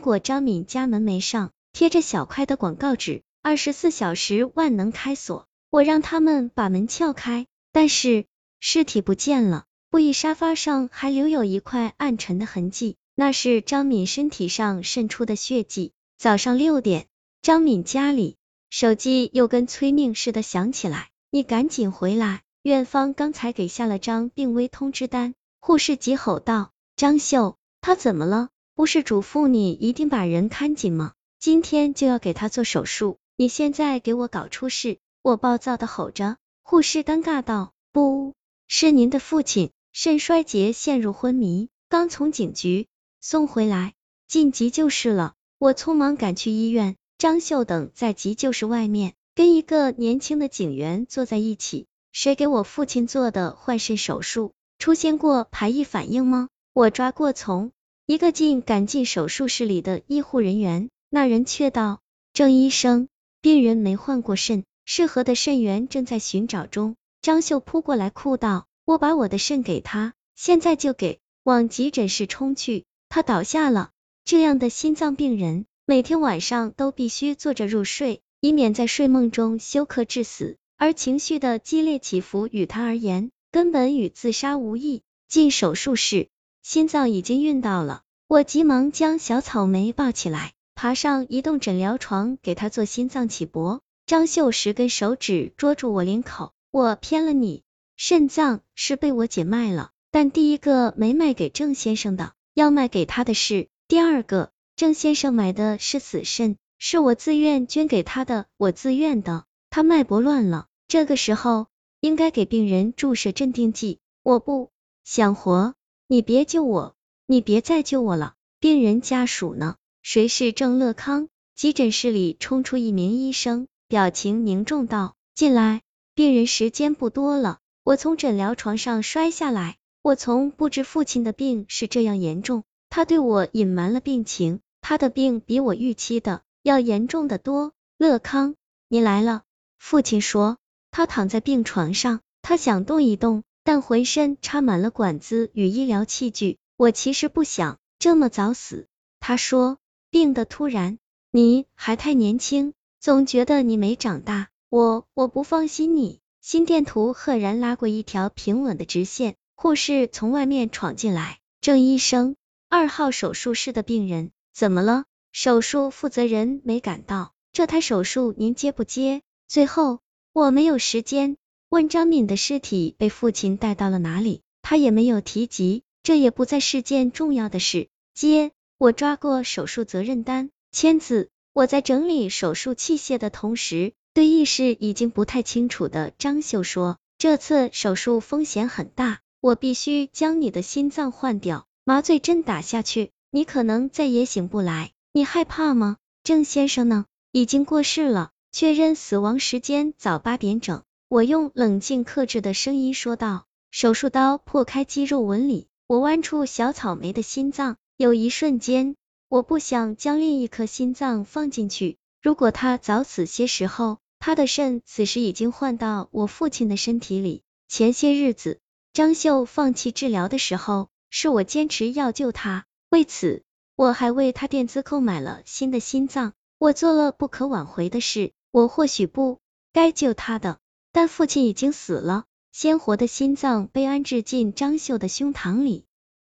过张敏家门楣上贴着小块的广告纸，二十四小时万能开锁。我让他们把门撬开，但是尸体不见了，布艺沙发上还留有一块暗沉的痕迹，那是张敏身体上渗出的血迹。早上六点，张敏家里手机又跟催命似的响起来，你赶紧回来，院方刚才给下了张病危通知单。护士急吼道：“张秀，他怎么了？不是嘱咐你一定把人看紧吗？今天就要给他做手术，你现在给我搞出事！”我暴躁的吼着。护士尴尬道：“不是您的父亲肾衰竭陷入昏迷，刚从警局送回来，进急救室了。”我匆忙赶去医院，张秀等在急救室外面跟一个年轻的警员坐在一起。谁给我父亲做的换肾手术？出现过排异反应吗？我抓过从一个劲赶进手术室里的医护人员，那人却道：“郑医生，病人没换过肾，适合的肾源正在寻找中。”张秀扑过来哭道：“我把我的肾给他，现在就给！”往急诊室冲去，他倒下了。这样的心脏病人，每天晚上都必须坐着入睡，以免在睡梦中休克致死。而情绪的激烈起伏与他而言，根本与自杀无异。进手术室，心脏已经运到了，我急忙将小草莓抱起来，爬上移动诊疗床，给他做心脏起搏。张秀十根手指捉住我领口，我偏了你，肾脏是被我姐卖了，但第一个没卖给郑先生的，要卖给他的是第二个。郑先生买的是死肾，是我自愿捐给他的，我自愿的。他脉搏乱了，这个时候应该给病人注射镇定剂。我不想活，你别救我，你别再救我了。病人家属呢？谁是郑乐康？急诊室里冲出一名医生，表情凝重道：“进来，病人时间不多了。”我从诊疗床上摔下来，我从不知父亲的病是这样严重，他对我隐瞒了病情，他的病比我预期的要严重的多。乐康，你来了。父亲说，他躺在病床上，他想动一动，但浑身插满了管子与医疗器具。我其实不想这么早死。他说，病的突然，你还太年轻，总觉得你没长大。我我不放心你。心电图赫然拉过一条平稳的直线。护士从外面闯进来，郑医生，二号手术室的病人怎么了？手术负责人没赶到，这台手术您接不接？最后，我没有时间问张敏的尸体被父亲带到了哪里，他也没有提及，这也不再是件重要的事。接，我抓过手术责任单，签字。我在整理手术器械的同时，对意识已经不太清楚的张秀说：“这次手术风险很大，我必须将你的心脏换掉，麻醉针打下去，你可能再也醒不来。你害怕吗？郑先生呢？已经过世了。”确认死亡时间早八点整，我用冷静克制的声音说道。手术刀破开肌肉纹理，我剜出小草莓的心脏。有一瞬间，我不想将另一颗心脏放进去。如果他早死些时候，他的肾此时已经换到我父亲的身体里。前些日子，张秀放弃治疗的时候，是我坚持要救他，为此，我还为他垫资购买了新的心脏。我做了不可挽回的事。我或许不该救他的，但父亲已经死了，鲜活的心脏被安置进张秀的胸膛里。